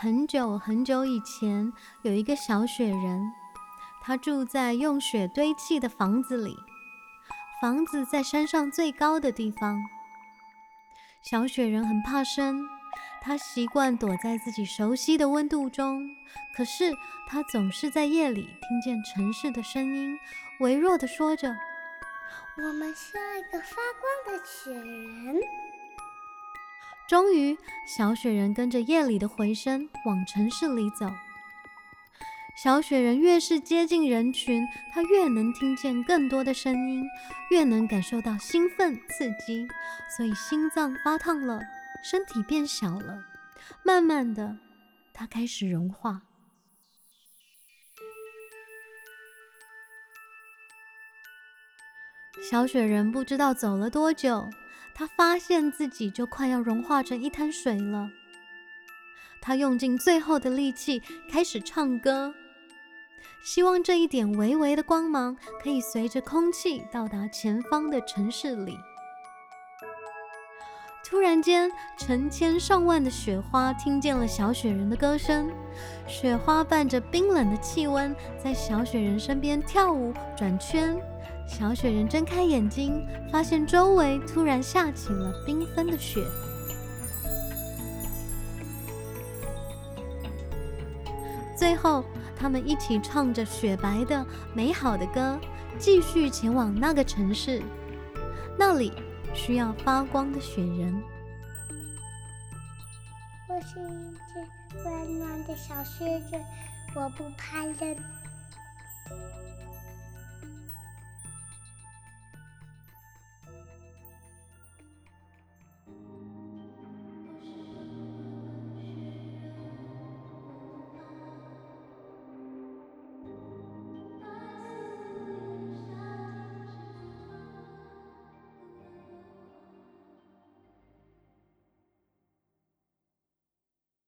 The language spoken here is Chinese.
很久很久以前，有一个小雪人，他住在用雪堆砌的房子里，房子在山上最高的地方。小雪人很怕生，他习惯躲在自己熟悉的温度中。可是他总是在夜里听见城市的声音，微弱地说着：“我们需要一个发光的雪人。”终于，小雪人跟着夜里的回声往城市里走。小雪人越是接近人群，他越能听见更多的声音，越能感受到兴奋刺激，所以心脏发烫了，身体变小了。慢慢的，他开始融化。小雪人不知道走了多久，他发现自己就快要融化成一滩水了。他用尽最后的力气开始唱歌。希望这一点微微的光芒可以随着空气到达前方的城市里。突然间，成千上万的雪花听见了小雪人的歌声，雪花伴着冰冷的气温，在小雪人身边跳舞转圈。小雪人睁开眼睛，发现周围突然下起了缤纷的雪。最后。他们一起唱着雪白的、美好的歌，继续前往那个城市。那里需要发光的雪人。我是一只温暖的小雪人，我不怕冷。